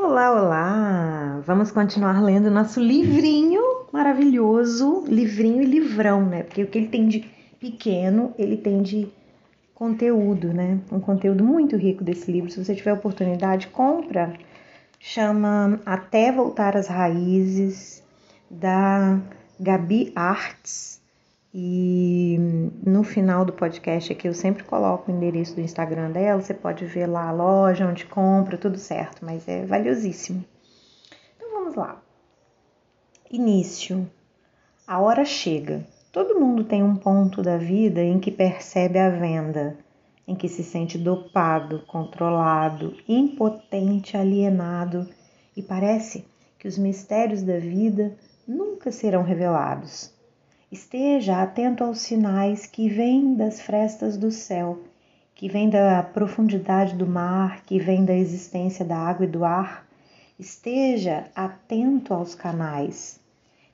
Olá, olá! Vamos continuar lendo nosso livrinho maravilhoso, livrinho e livrão, né? Porque o que ele tem de pequeno, ele tem de conteúdo, né? Um conteúdo muito rico desse livro. Se você tiver oportunidade, compra. Chama Até Voltar às Raízes, da Gabi Arts. E no final do podcast aqui eu sempre coloco o endereço do Instagram dela, você pode ver lá a loja onde compra, tudo certo, mas é valiosíssimo. Então vamos lá. Início. A hora chega. Todo mundo tem um ponto da vida em que percebe a venda, em que se sente dopado, controlado, impotente, alienado e parece que os mistérios da vida nunca serão revelados. Esteja atento aos sinais que vêm das frestas do céu, que vêm da profundidade do mar, que vêm da existência da água e do ar. Esteja atento aos canais.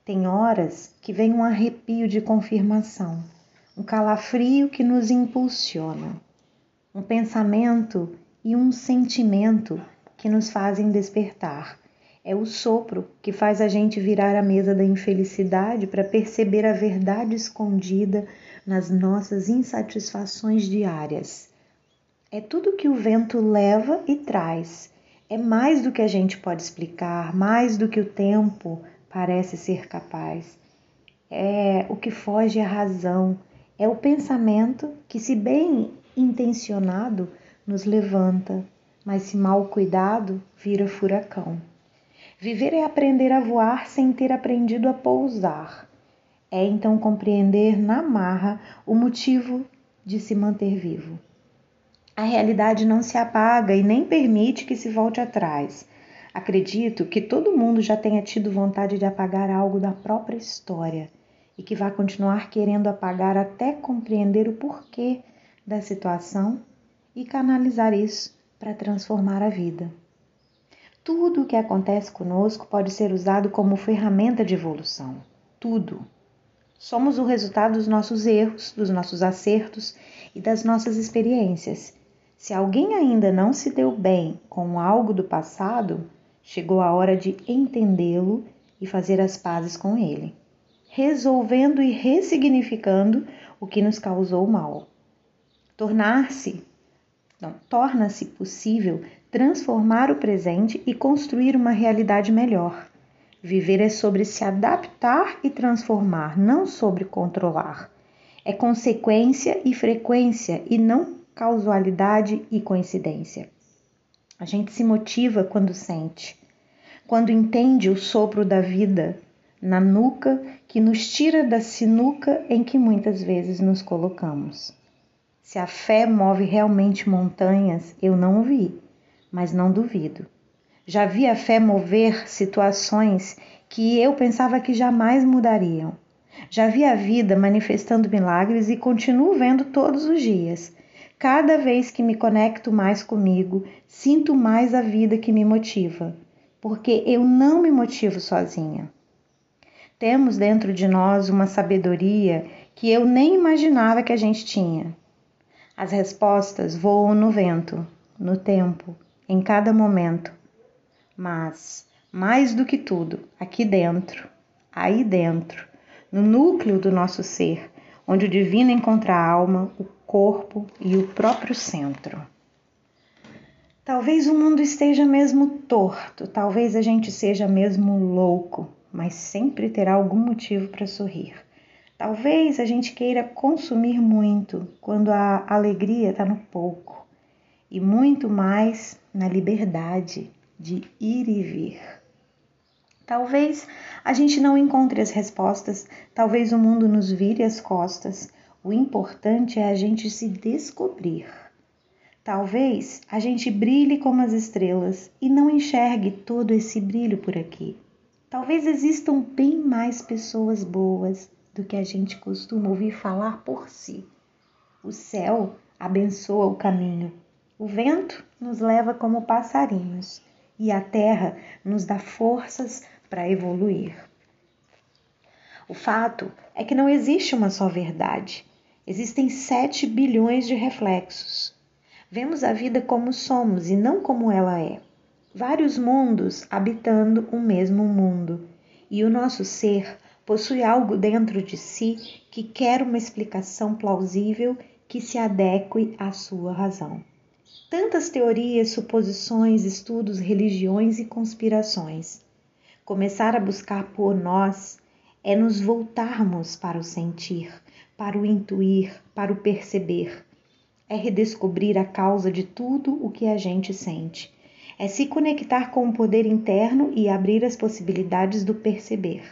Tem horas que vem um arrepio de confirmação, um calafrio que nos impulsiona, um pensamento e um sentimento que nos fazem despertar é o sopro que faz a gente virar a mesa da infelicidade para perceber a verdade escondida nas nossas insatisfações diárias. É tudo que o vento leva e traz. É mais do que a gente pode explicar, mais do que o tempo parece ser capaz. É o que foge à razão, é o pensamento que, se bem intencionado, nos levanta, mas se mal cuidado, vira furacão. Viver é aprender a voar sem ter aprendido a pousar. É então compreender na marra o motivo de se manter vivo. A realidade não se apaga e nem permite que se volte atrás. Acredito que todo mundo já tenha tido vontade de apagar algo da própria história e que vai continuar querendo apagar até compreender o porquê da situação e canalizar isso para transformar a vida. Tudo o que acontece conosco pode ser usado como ferramenta de evolução. Tudo. Somos o resultado dos nossos erros, dos nossos acertos e das nossas experiências. Se alguém ainda não se deu bem com algo do passado, chegou a hora de entendê-lo e fazer as pazes com ele, resolvendo e ressignificando o que nos causou mal. Tornar-se, torna-se possível transformar o presente e construir uma realidade melhor. Viver é sobre se adaptar e transformar, não sobre controlar. É consequência e frequência e não causalidade e coincidência. A gente se motiva quando sente, quando entende o sopro da vida na nuca que nos tira da sinuca em que muitas vezes nos colocamos. Se a fé move realmente montanhas, eu não vi, mas não duvido. Já vi a fé mover situações que eu pensava que jamais mudariam. Já vi a vida manifestando milagres e continuo vendo todos os dias. Cada vez que me conecto mais comigo, sinto mais a vida que me motiva, porque eu não me motivo sozinha. Temos dentro de nós uma sabedoria que eu nem imaginava que a gente tinha. As respostas voam no vento, no tempo, em cada momento. Mas, mais do que tudo, aqui dentro, aí dentro, no núcleo do nosso ser, onde o divino encontra a alma, o corpo e o próprio centro. Talvez o mundo esteja mesmo torto, talvez a gente seja mesmo louco, mas sempre terá algum motivo para sorrir. Talvez a gente queira consumir muito quando a alegria está no pouco e muito mais na liberdade de ir e vir. Talvez a gente não encontre as respostas, talvez o mundo nos vire as costas. O importante é a gente se descobrir. Talvez a gente brilhe como as estrelas e não enxergue todo esse brilho por aqui. Talvez existam bem mais pessoas boas do que a gente costuma ouvir falar por si. O céu abençoa o caminho o vento nos leva como passarinhos e a terra nos dá forças para evoluir. O fato é que não existe uma só verdade. Existem 7 bilhões de reflexos. Vemos a vida como somos e não como ela é. vários mundos habitando o mesmo mundo, e o nosso ser possui algo dentro de si que quer uma explicação plausível que se adeque à sua razão. Tantas teorias, suposições, estudos, religiões e conspirações. Começar a buscar por nós é nos voltarmos para o sentir, para o intuir, para o perceber. É redescobrir a causa de tudo o que a gente sente. É se conectar com o poder interno e abrir as possibilidades do perceber.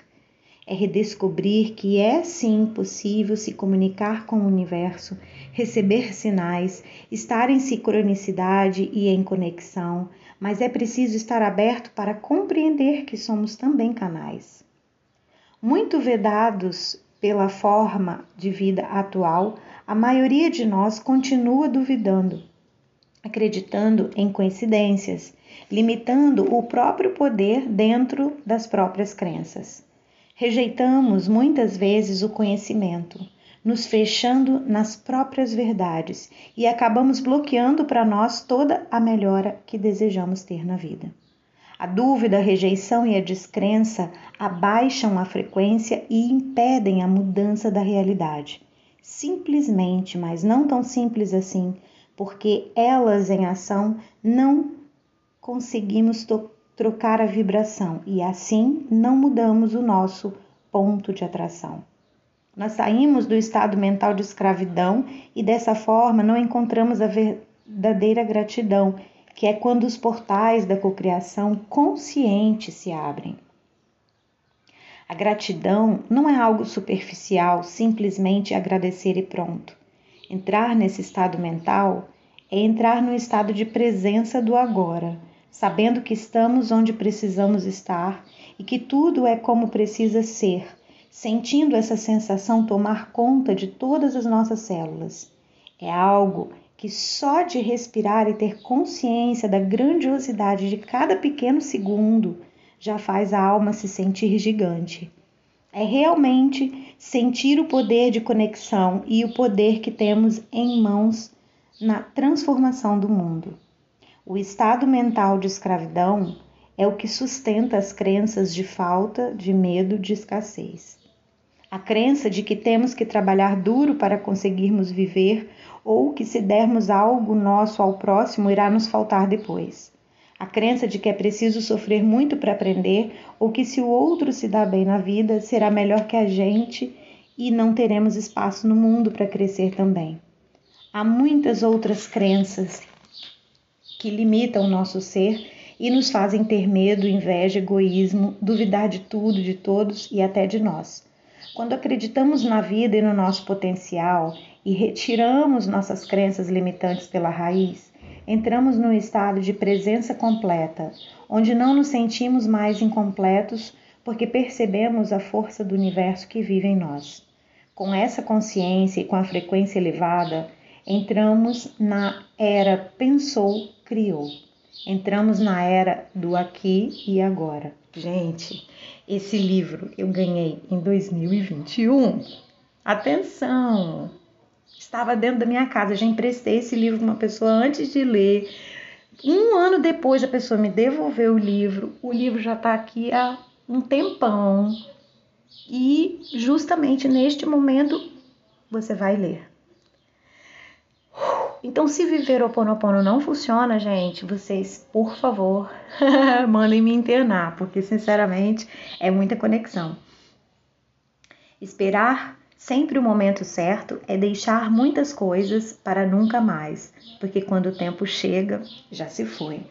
É redescobrir que é sim possível se comunicar com o universo, receber sinais, estar em sincronicidade e em conexão, mas é preciso estar aberto para compreender que somos também canais muito vedados pela forma de vida atual, a maioria de nós continua duvidando, acreditando em coincidências, limitando o próprio poder dentro das próprias crenças. Rejeitamos muitas vezes o conhecimento, nos fechando nas próprias verdades e acabamos bloqueando para nós toda a melhora que desejamos ter na vida. A dúvida, a rejeição e a descrença abaixam a frequência e impedem a mudança da realidade. Simplesmente, mas não tão simples assim, porque elas em ação não conseguimos trocar a vibração e assim não mudamos o nosso ponto de atração. Nós saímos do estado mental de escravidão e dessa forma não encontramos a verdadeira gratidão que é quando os portais da cocriação consciente se abrem. A gratidão não é algo superficial, simplesmente agradecer e pronto. Entrar nesse estado mental é entrar no estado de presença do agora, sabendo que estamos onde precisamos estar e que tudo é como precisa ser, sentindo essa sensação tomar conta de todas as nossas células. É algo que só de respirar e ter consciência da grandiosidade de cada pequeno segundo já faz a alma se sentir gigante. É realmente sentir o poder de conexão e o poder que temos em mãos na transformação do mundo. O estado mental de escravidão é o que sustenta as crenças de falta, de medo, de escassez. A crença de que temos que trabalhar duro para conseguirmos viver ou que se dermos algo nosso ao próximo irá nos faltar depois. A crença de que é preciso sofrer muito para aprender ou que se o outro se dá bem na vida será melhor que a gente e não teremos espaço no mundo para crescer também. Há muitas outras crenças que limitam o nosso ser e nos fazem ter medo, inveja, egoísmo, duvidar de tudo, de todos e até de nós. Quando acreditamos na vida e no nosso potencial e retiramos nossas crenças limitantes pela raiz, entramos num estado de presença completa, onde não nos sentimos mais incompletos porque percebemos a força do universo que vive em nós. Com essa consciência e com a frequência elevada, entramos na era pensou, criou. Entramos na era do aqui e agora. Gente, esse livro eu ganhei em 2021. Atenção! estava dentro da minha casa. Já emprestei esse livro para uma pessoa antes de ler. Um ano depois a pessoa me devolveu o livro. O livro já está aqui há um tempão. E justamente neste momento você vai ler. Então, se viver o Ponopono não funciona, gente, vocês, por favor, mandem me internar, porque sinceramente é muita conexão. Esperar Sempre o momento certo é deixar muitas coisas para nunca mais, porque quando o tempo chega, já se foi.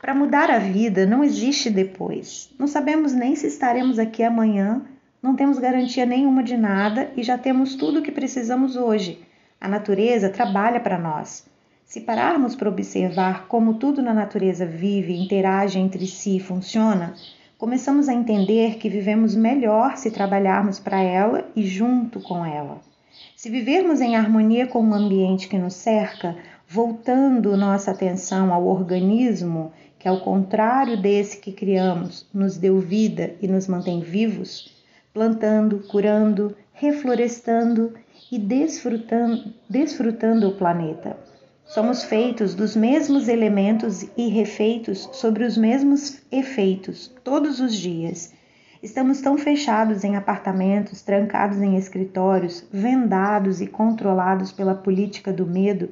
Para mudar a vida não existe depois. Não sabemos nem se estaremos aqui amanhã, não temos garantia nenhuma de nada e já temos tudo o que precisamos hoje. A natureza trabalha para nós. Se pararmos para observar como tudo na natureza vive, interage entre si e funciona, começamos a entender que vivemos melhor se trabalharmos para ela e junto com ela. Se vivermos em harmonia com o ambiente que nos cerca, voltando nossa atenção ao organismo, que ao contrário desse que criamos, nos deu vida e nos mantém vivos, plantando, curando, reflorestando e desfrutando, desfrutando o planeta. Somos feitos dos mesmos elementos e refeitos sobre os mesmos efeitos todos os dias. Estamos tão fechados em apartamentos, trancados em escritórios, vendados e controlados pela política do medo,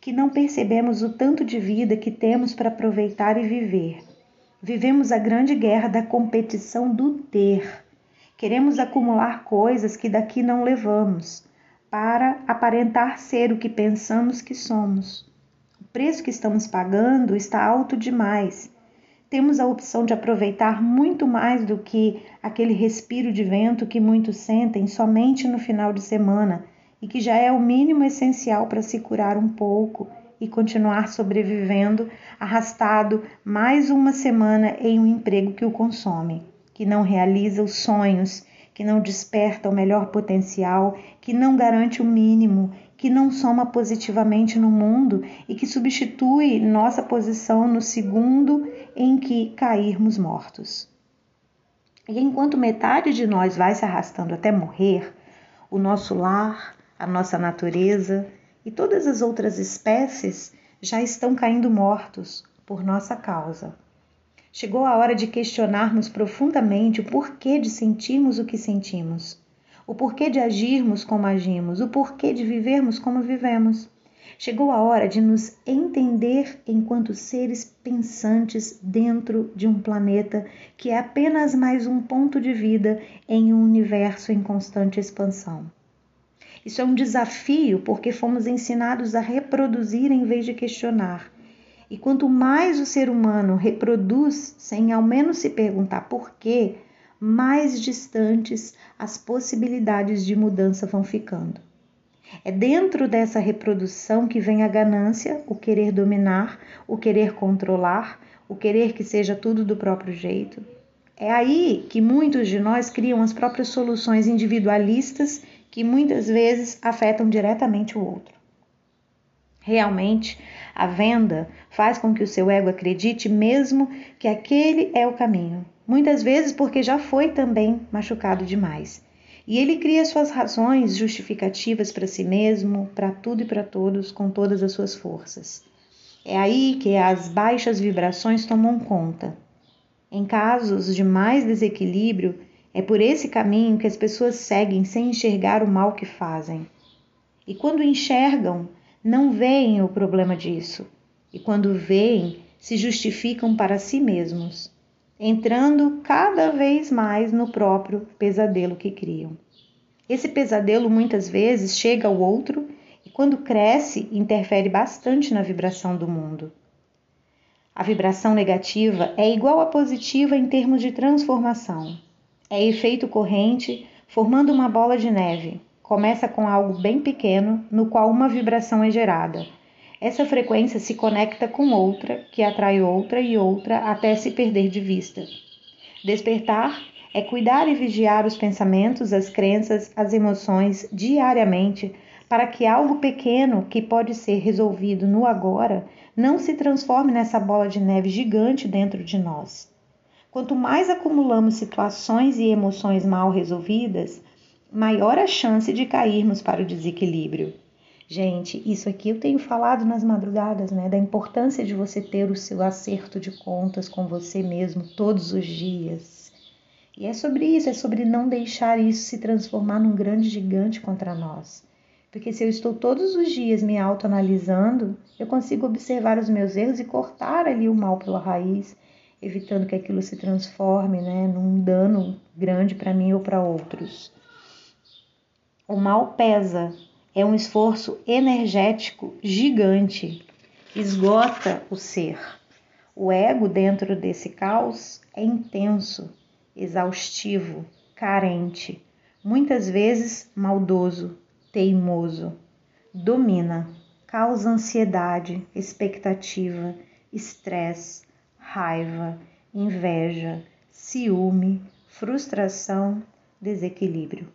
que não percebemos o tanto de vida que temos para aproveitar e viver. Vivemos a grande guerra da competição do ter. Queremos acumular coisas que daqui não levamos para aparentar ser o que pensamos que somos. O preço que estamos pagando está alto demais. Temos a opção de aproveitar muito mais do que aquele respiro de vento que muitos sentem somente no final de semana e que já é o mínimo essencial para se curar um pouco e continuar sobrevivendo, arrastado mais uma semana em um emprego que o consome, que não realiza os sonhos que não desperta o melhor potencial, que não garante o mínimo, que não soma positivamente no mundo e que substitui nossa posição no segundo em que cairmos mortos. E enquanto metade de nós vai se arrastando até morrer, o nosso lar, a nossa natureza e todas as outras espécies já estão caindo mortos por nossa causa. Chegou a hora de questionarmos profundamente o porquê de sentirmos o que sentimos, o porquê de agirmos como agimos, o porquê de vivermos como vivemos. Chegou a hora de nos entender enquanto seres pensantes dentro de um planeta que é apenas mais um ponto de vida em um universo em constante expansão. Isso é um desafio porque fomos ensinados a reproduzir em vez de questionar e quanto mais o ser humano reproduz sem ao menos se perguntar por quê, mais distantes as possibilidades de mudança vão ficando. É dentro dessa reprodução que vem a ganância, o querer dominar, o querer controlar, o querer que seja tudo do próprio jeito. É aí que muitos de nós criam as próprias soluções individualistas que muitas vezes afetam diretamente o outro. Realmente, a venda faz com que o seu ego acredite mesmo que aquele é o caminho, muitas vezes porque já foi também machucado demais. E ele cria suas razões justificativas para si mesmo, para tudo e para todos, com todas as suas forças. É aí que as baixas vibrações tomam conta. Em casos de mais desequilíbrio, é por esse caminho que as pessoas seguem sem enxergar o mal que fazem. E quando enxergam, não veem o problema disso e, quando veem, se justificam para si mesmos, entrando cada vez mais no próprio pesadelo que criam. Esse pesadelo muitas vezes chega ao outro e, quando cresce, interfere bastante na vibração do mundo. A vibração negativa é igual à positiva em termos de transformação. É efeito corrente, formando uma bola de neve, começa com algo bem pequeno, no qual uma vibração é gerada. Essa frequência se conecta com outra, que atrai outra e outra até se perder de vista. Despertar é cuidar e vigiar os pensamentos, as crenças, as emoções diariamente, para que algo pequeno que pode ser resolvido no agora não se transforme nessa bola de neve gigante dentro de nós. Quanto mais acumulamos situações e emoções mal resolvidas, maior a chance de cairmos para o desequilíbrio. Gente, isso aqui eu tenho falado nas madrugadas, né? Da importância de você ter o seu acerto de contas com você mesmo todos os dias. E é sobre isso, é sobre não deixar isso se transformar num grande gigante contra nós. Porque se eu estou todos os dias me autoanalisando, eu consigo observar os meus erros e cortar ali o mal pela raiz, evitando que aquilo se transforme né, num dano grande para mim ou para outros. O mal pesa, é um esforço energético gigante, esgota o ser. O ego dentro desse caos é intenso, exaustivo, carente, muitas vezes maldoso, teimoso. Domina, causa ansiedade, expectativa, estresse, raiva, inveja, ciúme, frustração, desequilíbrio.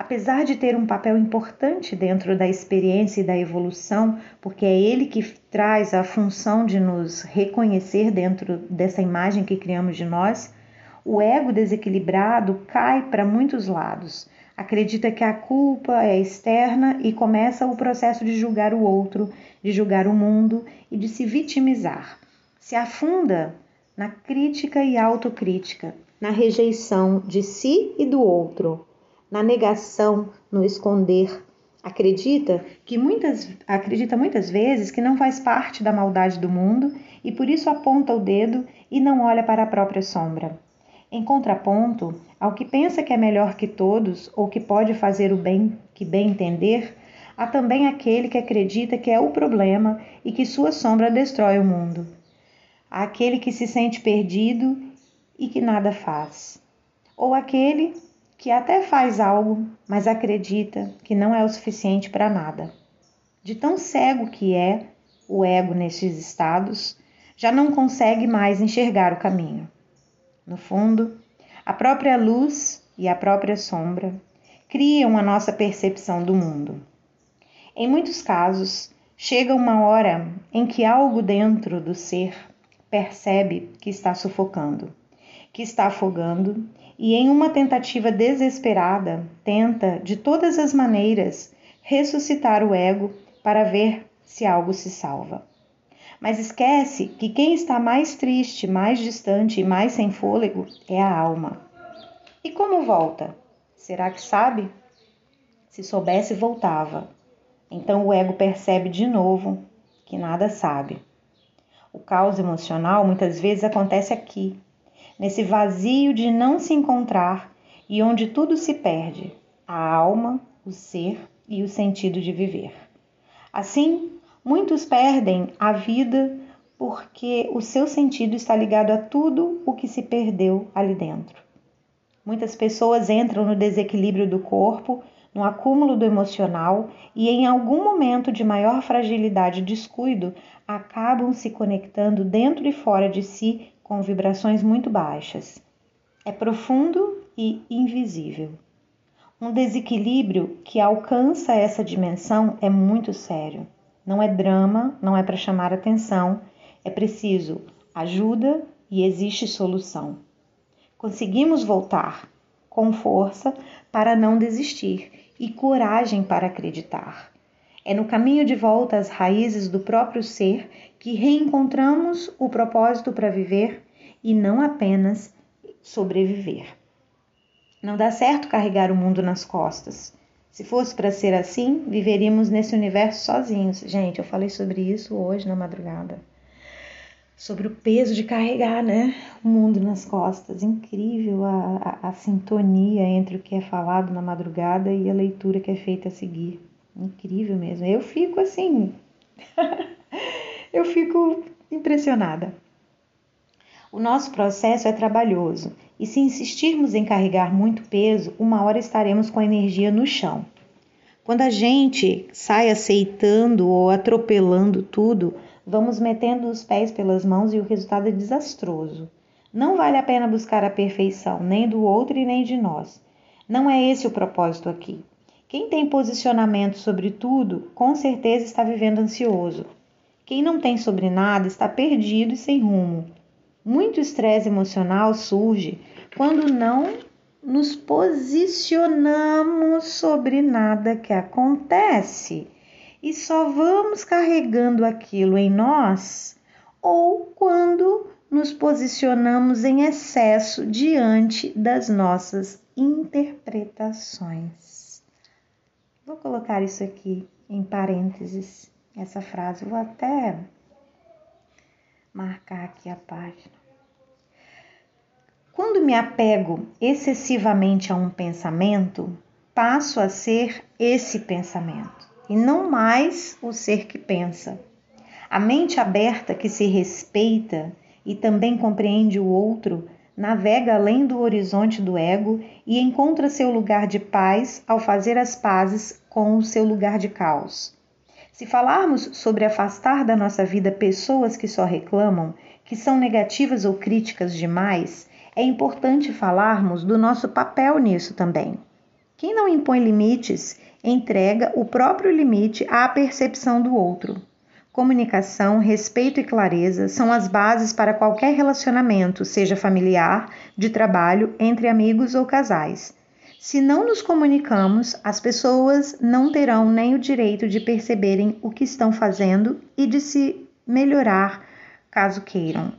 Apesar de ter um papel importante dentro da experiência e da evolução, porque é ele que traz a função de nos reconhecer dentro dessa imagem que criamos de nós, o ego desequilibrado cai para muitos lados. acredita que a culpa é externa e começa o processo de julgar o outro, de julgar o mundo e de se vitimizar. Se afunda na crítica e autocrítica, na rejeição de si e do outro, na negação, no esconder. Acredita que muitas acredita muitas vezes que não faz parte da maldade do mundo e por isso aponta o dedo e não olha para a própria sombra. Em contraponto ao que pensa que é melhor que todos ou que pode fazer o bem que bem entender, há também aquele que acredita que é o problema e que sua sombra destrói o mundo. Há aquele que se sente perdido e que nada faz. Ou aquele que até faz algo, mas acredita que não é o suficiente para nada. De tão cego que é o ego nestes estados, já não consegue mais enxergar o caminho. No fundo, a própria luz e a própria sombra criam a nossa percepção do mundo. Em muitos casos, chega uma hora em que algo dentro do ser percebe que está sufocando que está afogando e, em uma tentativa desesperada, tenta, de todas as maneiras, ressuscitar o ego para ver se algo se salva. Mas esquece que quem está mais triste, mais distante e mais sem fôlego é a alma. E como volta? Será que sabe? Se soubesse, voltava. Então o ego percebe de novo que nada sabe. O caos emocional muitas vezes acontece aqui, nesse vazio de não se encontrar e onde tudo se perde: a alma, o ser e o sentido de viver. Assim, muitos perdem a vida porque o seu sentido está ligado a tudo o que se perdeu ali dentro. Muitas pessoas entram no desequilíbrio do corpo, no acúmulo do emocional e, em algum momento de maior fragilidade e descuido, acabam se conectando dentro e fora de si com vibrações muito baixas. É profundo e invisível. Um desequilíbrio que alcança essa dimensão é muito sério. Não é drama, não é para chamar atenção, é preciso ajuda e existe solução. Conseguimos voltar com força para não desistir e coragem para acreditar. É no caminho de volta às raízes do próprio ser que reencontramos o propósito para viver e não apenas sobreviver. Não dá certo carregar o mundo nas costas. Se fosse para ser assim, viveríamos nesse universo sozinhos. Gente, eu falei sobre isso hoje na madrugada. Sobre o peso de carregar né, o mundo nas costas. Incrível a, a, a sintonia entre o que é falado na madrugada e a leitura que é feita a seguir. Incrível mesmo. Eu fico assim. eu fico impressionada. O nosso processo é trabalhoso e, se insistirmos em carregar muito peso, uma hora estaremos com a energia no chão. Quando a gente sai aceitando ou atropelando tudo, vamos metendo os pés pelas mãos e o resultado é desastroso. Não vale a pena buscar a perfeição, nem do outro e nem de nós. Não é esse o propósito aqui. Quem tem posicionamento sobre tudo, com certeza está vivendo ansioso. Quem não tem sobre nada está perdido e sem rumo. Muito estresse emocional surge quando não nos posicionamos sobre nada que acontece e só vamos carregando aquilo em nós ou quando nos posicionamos em excesso diante das nossas interpretações. Vou colocar isso aqui em parênteses, essa frase. Vou até marcar aqui a página. Quando me apego excessivamente a um pensamento, passo a ser esse pensamento e não mais o ser que pensa. A mente aberta que se respeita e também compreende o outro navega além do horizonte do ego e encontra seu lugar de paz ao fazer as pazes com o seu lugar de caos. Se falarmos sobre afastar da nossa vida pessoas que só reclamam, que são negativas ou críticas demais, é importante falarmos do nosso papel nisso também. Quem não impõe limites entrega o próprio limite à percepção do outro. Comunicação, respeito e clareza são as bases para qualquer relacionamento, seja familiar, de trabalho, entre amigos ou casais. Se não nos comunicamos, as pessoas não terão nem o direito de perceberem o que estão fazendo e de se melhorar caso queiram.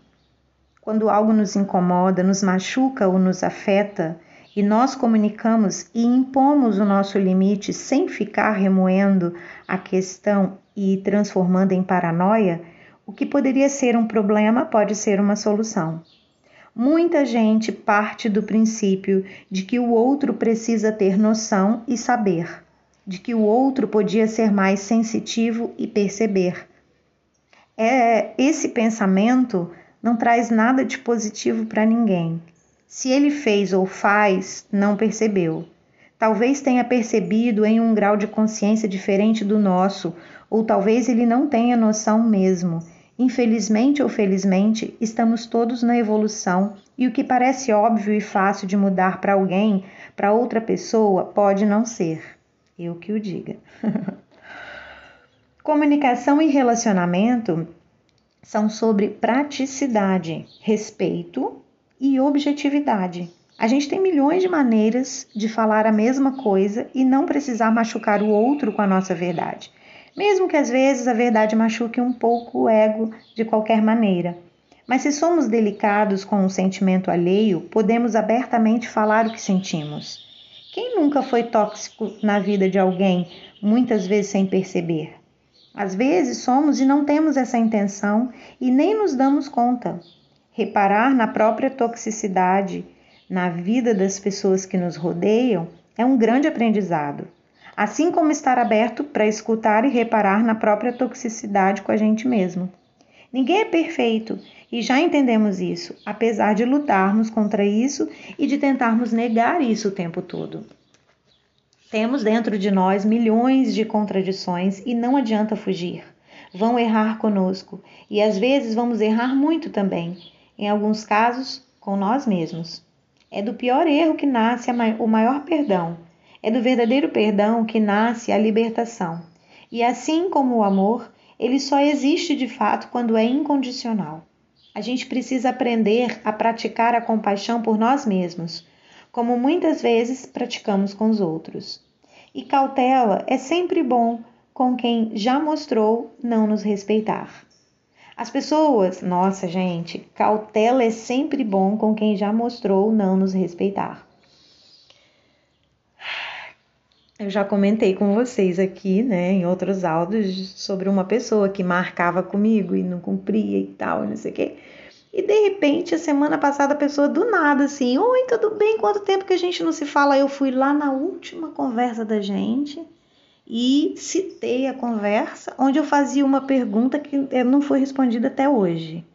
Quando algo nos incomoda, nos machuca ou nos afeta, e nós comunicamos e impomos o nosso limite sem ficar remoendo a questão e transformando em paranoia, o que poderia ser um problema pode ser uma solução. Muita gente parte do princípio de que o outro precisa ter noção e saber, de que o outro podia ser mais sensitivo e perceber. É, esse pensamento não traz nada de positivo para ninguém. Se ele fez ou faz, não percebeu. Talvez tenha percebido em um grau de consciência diferente do nosso, ou talvez ele não tenha noção mesmo. Infelizmente ou felizmente, estamos todos na evolução e o que parece óbvio e fácil de mudar para alguém, para outra pessoa, pode não ser. Eu que o diga. Comunicação e relacionamento são sobre praticidade, respeito e objetividade. A gente tem milhões de maneiras de falar a mesma coisa e não precisar machucar o outro com a nossa verdade mesmo que às vezes a verdade machuque um pouco o ego de qualquer maneira. Mas se somos delicados com o um sentimento alheio, podemos abertamente falar o que sentimos. Quem nunca foi tóxico na vida de alguém, muitas vezes sem perceber? Às vezes somos e não temos essa intenção e nem nos damos conta. Reparar na própria toxicidade na vida das pessoas que nos rodeiam é um grande aprendizado assim como estar aberto para escutar e reparar na própria toxicidade com a gente mesmo. Ninguém é perfeito e já entendemos isso, apesar de lutarmos contra isso e de tentarmos negar isso o tempo todo. Temos dentro de nós milhões de contradições e não adianta fugir. Vão errar conosco e às vezes vamos errar muito também, em alguns casos com nós mesmos. É do pior erro que nasce o maior perdão é do verdadeiro perdão que nasce a libertação. E assim como o amor, ele só existe de fato quando é incondicional. A gente precisa aprender a praticar a compaixão por nós mesmos, como muitas vezes praticamos com os outros. E cautela é sempre bom com quem já mostrou não nos respeitar. As pessoas, nossa gente, cautela é sempre bom com quem já mostrou não nos respeitar. Eu já comentei com vocês aqui, né, em outros áudios, sobre uma pessoa que marcava comigo e não cumpria e tal, não sei o quê. E de repente, a semana passada, a pessoa do nada assim: Oi, tudo bem? Quanto tempo que a gente não se fala? Eu fui lá na última conversa da gente e citei a conversa, onde eu fazia uma pergunta que não foi respondida até hoje.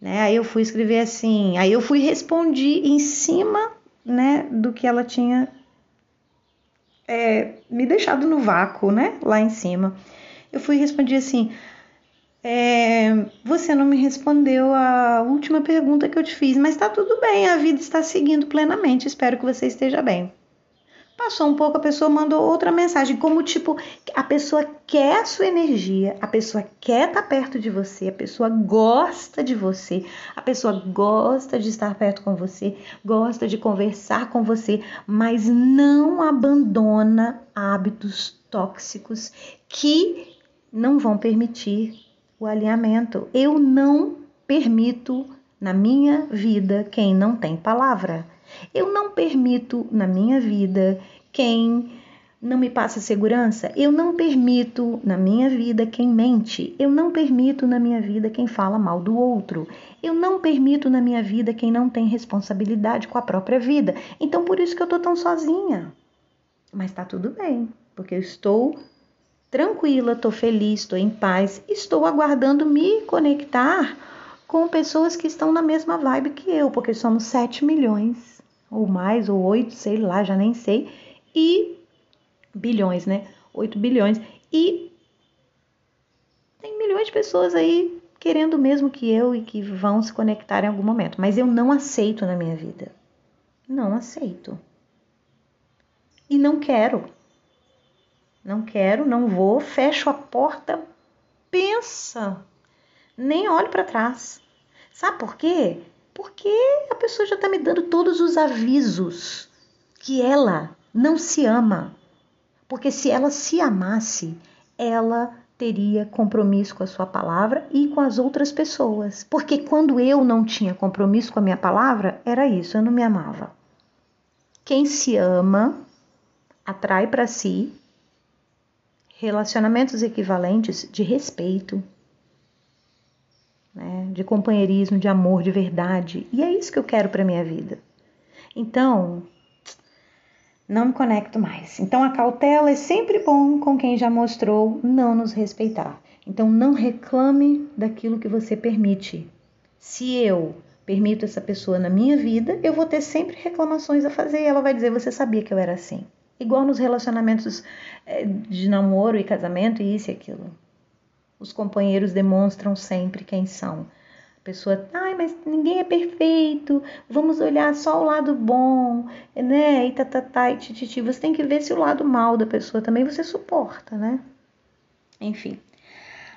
Né? Aí eu fui escrever assim, aí eu fui responder em cima né, do que ela tinha é, me deixado no vácuo, né? Lá em cima. Eu fui responder assim: é, Você não me respondeu a última pergunta que eu te fiz, mas tá tudo bem, a vida está seguindo plenamente. Espero que você esteja bem. Passou um pouco, a pessoa mandou outra mensagem, como tipo, a pessoa quer a sua energia, a pessoa quer estar tá perto de você, a pessoa gosta de você, a pessoa gosta de estar perto com você, gosta de conversar com você, mas não abandona hábitos tóxicos que não vão permitir o alinhamento. Eu não permito na minha vida quem não tem palavra. Eu não permito na minha vida quem não me passa segurança. Eu não permito na minha vida quem mente. Eu não permito na minha vida quem fala mal do outro. Eu não permito na minha vida quem não tem responsabilidade com a própria vida. Então por isso que eu tô tão sozinha. Mas tá tudo bem, porque eu estou tranquila, estou feliz, estou em paz, estou aguardando me conectar com pessoas que estão na mesma vibe que eu, porque somos 7 milhões ou mais, ou 8, sei lá, já nem sei, e bilhões, né? 8 bilhões. E tem milhões de pessoas aí querendo mesmo que eu e que vão se conectar em algum momento, mas eu não aceito na minha vida. Não aceito. E não quero. Não quero, não vou, fecho a porta, pensa. Nem olho para trás. Sabe por quê? Porque a pessoa já está me dando todos os avisos. que ela não se ama. Porque se ela se amasse, ela teria compromisso com a sua palavra e com as outras pessoas. Porque quando eu não tinha compromisso com a minha palavra, era isso, eu não me amava. Quem se ama atrai para si relacionamentos equivalentes de respeito, né, de companheirismo, de amor, de verdade. E é isso que eu quero para minha vida. Então, não me conecto mais. Então, a cautela é sempre bom com quem já mostrou não nos respeitar. Então, não reclame daquilo que você permite. Se eu permito essa pessoa na minha vida, eu vou ter sempre reclamações a fazer e ela vai dizer: Você sabia que eu era assim? Igual nos relacionamentos eh, de namoro e casamento, e isso e aquilo. Os companheiros demonstram sempre quem são. A pessoa, ai, mas ninguém é perfeito, vamos olhar só o lado bom, né? E tatatá, tá, tá, e tititi. Você tem que ver se o lado mal da pessoa também você suporta, né? Enfim.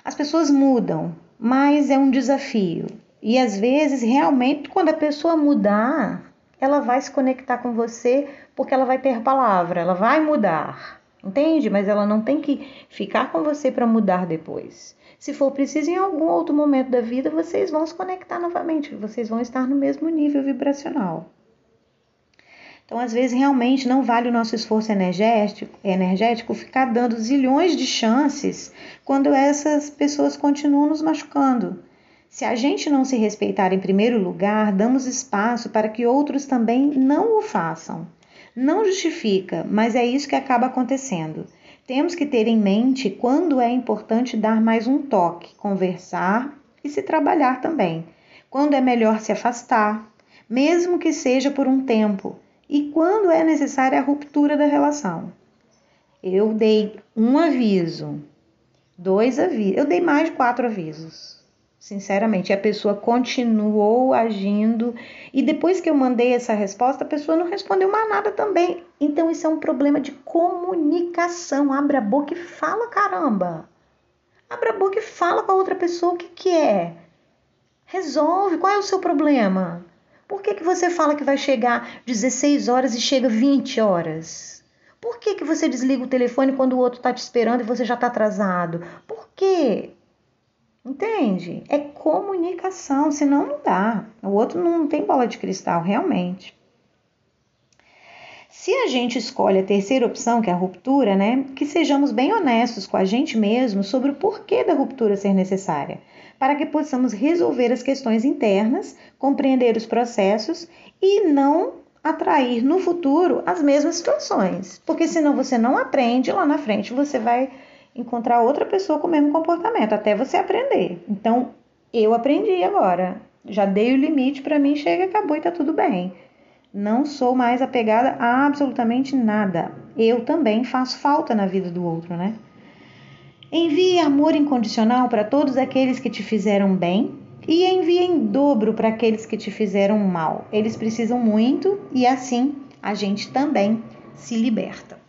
As pessoas mudam, mas é um desafio. E às vezes, realmente, quando a pessoa mudar, ela vai se conectar com você porque ela vai ter palavra, ela vai mudar. Entende? Mas ela não tem que ficar com você para mudar depois. Se for preciso, em algum outro momento da vida, vocês vão se conectar novamente, vocês vão estar no mesmo nível vibracional. Então, às vezes, realmente não vale o nosso esforço energético, energético ficar dando zilhões de chances quando essas pessoas continuam nos machucando. Se a gente não se respeitar em primeiro lugar, damos espaço para que outros também não o façam. Não justifica, mas é isso que acaba acontecendo. Temos que ter em mente quando é importante dar mais um toque, conversar e se trabalhar também. Quando é melhor se afastar, mesmo que seja por um tempo, e quando é necessária a ruptura da relação. Eu dei um aviso, dois avisos, eu dei mais quatro avisos sinceramente. A pessoa continuou agindo e depois que eu mandei essa resposta, a pessoa não respondeu mais nada também. Então isso é um problema de comunicação. Abre a boca e fala, caramba. Abre a boca e fala com a outra pessoa o que, que é. Resolve. Qual é o seu problema? Por que, que você fala que vai chegar 16 horas e chega 20 horas? Por que, que você desliga o telefone quando o outro está te esperando e você já está atrasado? Por quê? Entende? É comunicação, senão não dá. O outro não tem bola de cristal, realmente. Se a gente escolhe a terceira opção, que é a ruptura, né, que sejamos bem honestos com a gente mesmo sobre o porquê da ruptura ser necessária, para que possamos resolver as questões internas, compreender os processos e não atrair no futuro as mesmas situações. Porque senão você não aprende, lá na frente você vai encontrar outra pessoa com o mesmo comportamento, até você aprender. Então, eu aprendi agora. Já dei o limite para mim, chega, acabou e tá tudo bem. Não sou mais apegada a absolutamente nada. Eu também faço falta na vida do outro, né? Envie amor incondicional para todos aqueles que te fizeram bem e envie em dobro para aqueles que te fizeram mal. Eles precisam muito e assim a gente também se liberta.